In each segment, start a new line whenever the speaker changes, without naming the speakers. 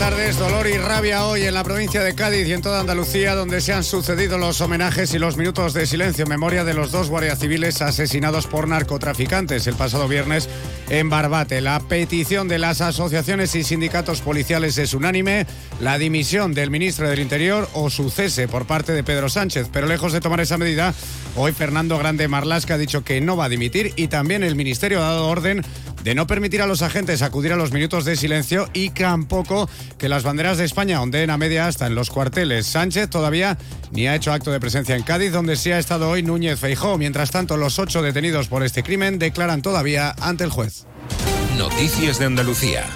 Tardes, dolor y rabia hoy en la provincia de Cádiz y en toda Andalucía, donde se han sucedido los homenajes y los minutos de silencio en memoria de los dos guardias civiles asesinados por narcotraficantes el pasado viernes en Barbate. La petición de las asociaciones y sindicatos policiales es unánime, la dimisión del ministro del Interior o su cese por parte de Pedro Sánchez. Pero lejos de tomar esa medida, hoy Fernando Grande Marlasca ha dicho que no va a dimitir y también el Ministerio ha dado orden de no permitir a los agentes acudir a los minutos de silencio y tampoco que las banderas de España ondeen a media hasta en los cuarteles. Sánchez todavía ni ha hecho acto de presencia en Cádiz, donde sí ha estado hoy Núñez Feijó. Mientras tanto, los ocho detenidos por este crimen declaran todavía ante el juez.
Noticias de Andalucía.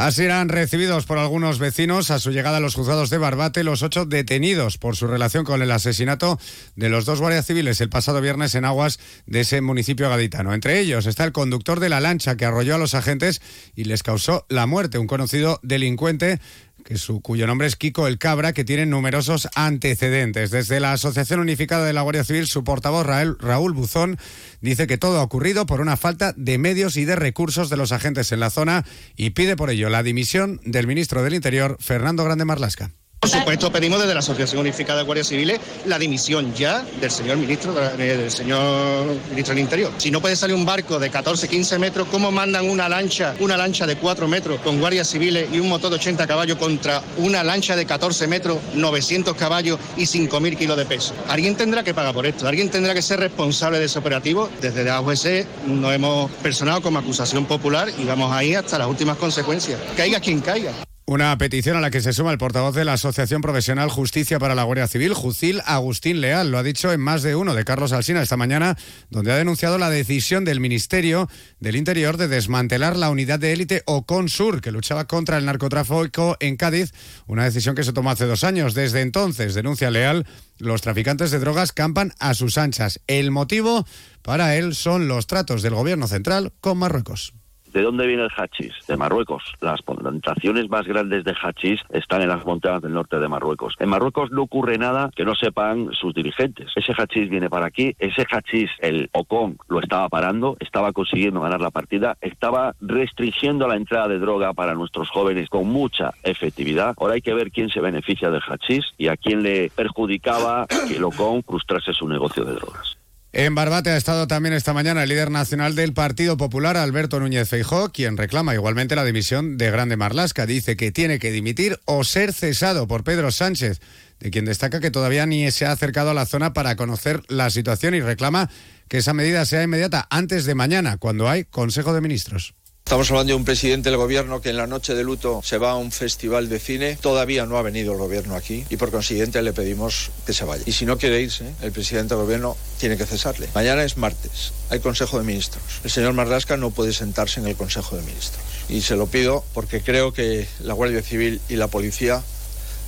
Así eran recibidos por algunos vecinos a su llegada a los juzgados de Barbate los ocho detenidos por su relación con el asesinato de los dos guardias civiles el pasado viernes en aguas de ese municipio gaditano. Entre ellos está el conductor de la lancha que arrolló a los agentes y les causó la muerte, un conocido delincuente que su, cuyo nombre es Kiko el Cabra, que tiene numerosos antecedentes. Desde la Asociación Unificada de la Guardia Civil, su portavoz Raúl, Raúl Buzón dice que todo ha ocurrido por una falta de medios y de recursos de los agentes en la zona y pide por ello la dimisión del ministro del Interior, Fernando Grande Marlasca.
Por supuesto, pedimos desde la Asociación Unificada de Guardias Civiles la dimisión ya del señor ministro, del señor ministro del Interior. Si no puede salir un barco de 14, 15 metros, ¿cómo mandan una lancha, una lancha de 4 metros con guardias civiles y un motor de 80 caballos contra una lancha de 14 metros, 900 caballos y 5.000 kilos de peso? Alguien tendrá que pagar por esto, alguien tendrá que ser responsable de ese operativo. Desde la AUS nos hemos personado como acusación popular y vamos ahí hasta las últimas consecuencias. Caiga quien caiga.
Una petición a la que se suma el portavoz de la Asociación Profesional Justicia para la Guardia Civil, Jucil Agustín Leal. Lo ha dicho en más de uno de Carlos Alsina esta mañana, donde ha denunciado la decisión del Ministerio del Interior de desmantelar la unidad de élite Oconsur, que luchaba contra el narcotráfico en Cádiz, una decisión que se tomó hace dos años. Desde entonces, denuncia Leal, los traficantes de drogas campan a sus anchas. El motivo para él son los tratos del gobierno central con Marruecos.
¿De dónde viene el hachís? De Marruecos. Las plantaciones más grandes de hachís están en las montañas del norte de Marruecos. En Marruecos no ocurre nada que no sepan sus dirigentes. Ese hachís viene para aquí, ese hachís, el Ocon, lo estaba parando, estaba consiguiendo ganar la partida, estaba restringiendo la entrada de droga para nuestros jóvenes con mucha efectividad. Ahora hay que ver quién se beneficia del hachís y a quién le perjudicaba que el Ocon frustrase su negocio de drogas.
En Barbate ha estado también esta mañana el líder nacional del Partido Popular, Alberto Núñez Feijó, quien reclama igualmente la dimisión de Grande Marlasca. Dice que tiene que dimitir o ser cesado por Pedro Sánchez, de quien destaca que todavía ni se ha acercado a la zona para conocer la situación y reclama que esa medida sea inmediata antes de mañana, cuando hay Consejo de Ministros.
Estamos hablando de un presidente del gobierno que en la noche de luto se va a un festival de cine. Todavía no ha venido el gobierno aquí y por consiguiente le pedimos que se vaya. Y si no quiere irse, el presidente del gobierno tiene que cesarle. Mañana es martes, hay Consejo de Ministros. El señor Marlasca no puede sentarse en el Consejo de Ministros. Y se lo pido porque creo que la Guardia Civil y la policía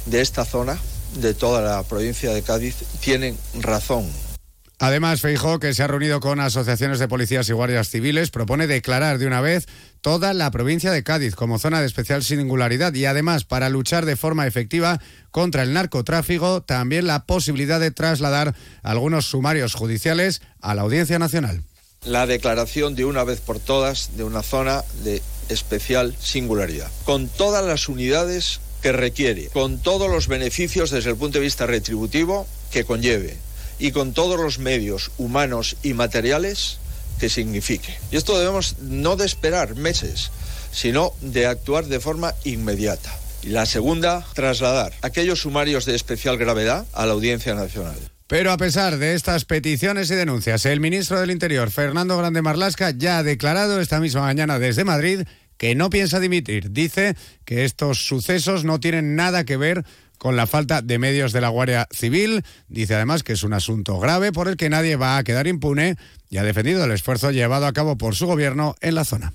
de esta zona, de toda la provincia de Cádiz, tienen razón
Además, Feijó, que se ha reunido con asociaciones de policías y guardias civiles, propone declarar de una vez toda la provincia de Cádiz como zona de especial singularidad y además para luchar de forma efectiva contra el narcotráfico, también la posibilidad de trasladar algunos sumarios judiciales a la Audiencia Nacional.
La declaración de una vez por todas de una zona de especial singularidad, con todas las unidades que requiere, con todos los beneficios desde el punto de vista retributivo que conlleve y con todos los medios humanos y materiales que signifique. Y esto debemos no de esperar meses, sino de actuar de forma inmediata. Y la segunda, trasladar aquellos sumarios de especial gravedad a la Audiencia Nacional.
Pero a pesar de estas peticiones y denuncias, el ministro del Interior, Fernando Grande Marlasca, ya ha declarado esta misma mañana desde Madrid que no piensa dimitir. Dice que estos sucesos no tienen nada que ver con la falta de medios de la Guardia Civil. Dice además que es un asunto grave por el que nadie va a quedar impune y ha defendido el esfuerzo llevado a cabo por su gobierno en la zona.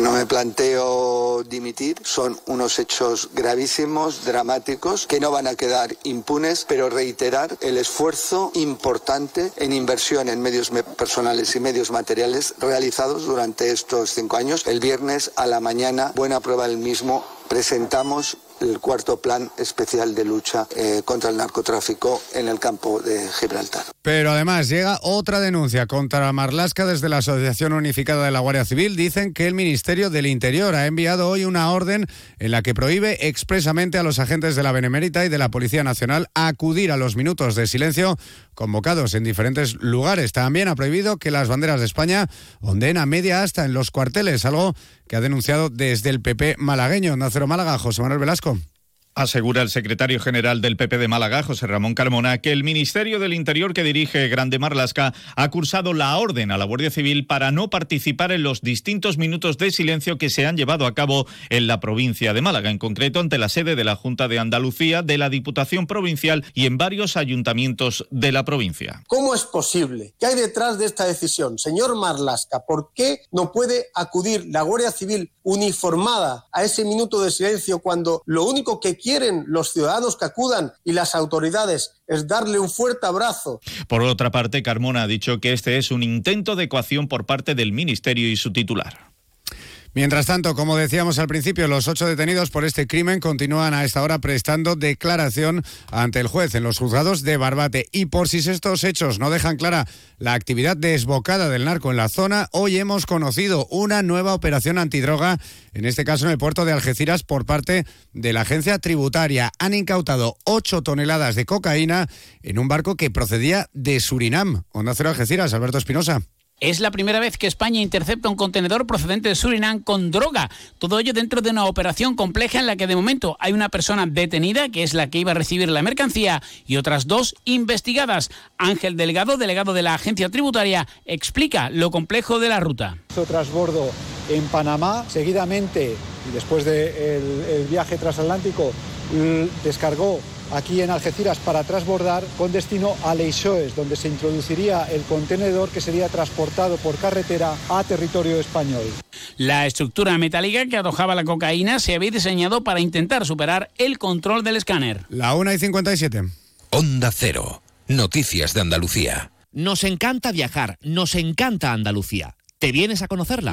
No me planteo dimitir, son unos hechos gravísimos, dramáticos, que no van a quedar impunes, pero reiterar el esfuerzo importante en inversión en medios personales y medios materiales realizados durante estos cinco años. El viernes a la mañana, buena prueba del mismo, presentamos el cuarto plan especial de lucha eh, contra el narcotráfico en el campo de Gibraltar.
Pero además llega otra denuncia contra Marlasca desde la Asociación Unificada de la Guardia Civil. Dicen que el Ministerio del Interior ha enviado hoy una orden en la que prohíbe expresamente a los agentes de la Benemérita y de la Policía Nacional acudir a los minutos de silencio convocados en diferentes lugares. También ha prohibido que las banderas de España ondeen a media asta en los cuarteles, algo que ha denunciado desde el PP malagueño. Nacero Málaga, José Manuel Velasco.
Asegura el secretario general del PP de Málaga, José Ramón Carmona, que el Ministerio del Interior que dirige Grande Marlasca ha cursado la orden a la Guardia Civil para no participar en los distintos minutos de silencio que se han llevado a cabo en la provincia de Málaga, en concreto ante la sede de la Junta de Andalucía, de la Diputación Provincial y en varios ayuntamientos de la provincia.
¿Cómo es posible? ¿Qué hay detrás de esta decisión? Señor Marlasca, ¿por qué no puede acudir la Guardia Civil uniformada a ese minuto de silencio cuando lo único que quieren los ciudadanos que acudan y las autoridades es darle un fuerte abrazo.
Por otra parte, Carmona ha dicho que este es un intento de ecuación por parte del Ministerio y su titular.
Mientras tanto, como decíamos al principio, los ocho detenidos por este crimen continúan a esta hora prestando declaración ante el juez en los juzgados de Barbate. Y por si estos hechos no dejan clara la actividad desbocada del narco en la zona, hoy hemos conocido una nueva operación antidroga, en este caso en el puerto de Algeciras, por parte de la agencia tributaria. Han incautado ocho toneladas de cocaína en un barco que procedía de Surinam. Onda Cero Algeciras, Alberto Espinosa.
Es la primera vez que España intercepta un contenedor procedente de Surinam con droga. Todo ello dentro de una operación compleja en la que de momento hay una persona detenida, que es la que iba a recibir la mercancía, y otras dos investigadas. Ángel Delgado, delegado de la agencia tributaria, explica lo complejo de la ruta.
Trasbordo en Panamá, seguidamente, después del viaje transatlántico, descargó aquí en Algeciras para transbordar con destino a Leixoes, donde se introduciría el contenedor que sería transportado por carretera a territorio español.
La estructura metálica que arrojaba la cocaína se había diseñado para intentar superar el control del escáner.
La 1 y 57.
Onda Cero. Noticias de Andalucía.
Nos encanta viajar, nos encanta Andalucía. ¿Te vienes a conocerla?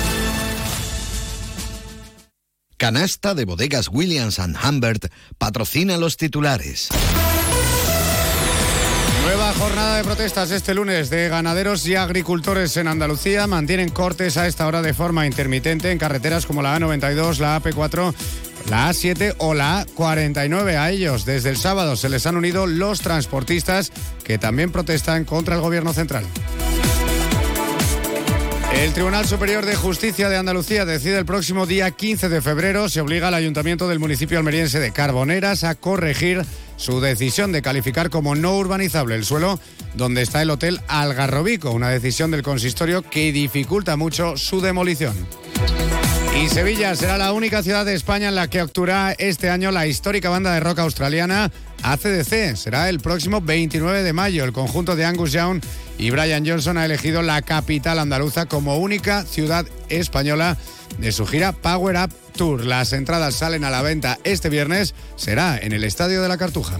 Canasta de bodegas Williams ⁇ Humbert patrocina los titulares.
Nueva jornada de protestas este lunes de ganaderos y agricultores en Andalucía. Mantienen cortes a esta hora de forma intermitente en carreteras como la A92, la AP4, la A7 o la A49. A ellos desde el sábado se les han unido los transportistas que también protestan contra el gobierno central. El Tribunal Superior de Justicia de Andalucía decide el próximo día 15 de febrero se obliga al Ayuntamiento del municipio almeriense de Carboneras a corregir su decisión de calificar como no urbanizable el suelo donde está el Hotel Algarrobico, una decisión del consistorio que dificulta mucho su demolición. Y Sevilla será la única ciudad de España en la que actuará este año la histórica banda de rock australiana ACDC. Será el próximo 29 de mayo. El conjunto de Angus Young y Brian Johnson ha elegido la capital andaluza como única ciudad española de su gira Power Up Tour. Las entradas salen a la venta este viernes. Será en el Estadio de la Cartuja.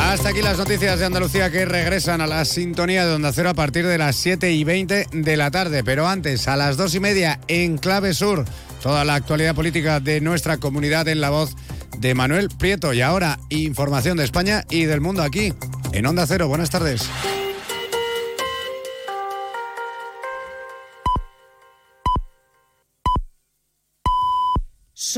Hasta aquí las noticias de Andalucía que regresan a la sintonía de Onda Cero a partir de las 7 y 20 de la tarde. Pero antes, a las 2 y media, en Clave Sur, Toda la actualidad política de nuestra comunidad en la voz de Manuel Prieto. Y ahora, información de España y del mundo aquí, en Onda Cero. Buenas tardes.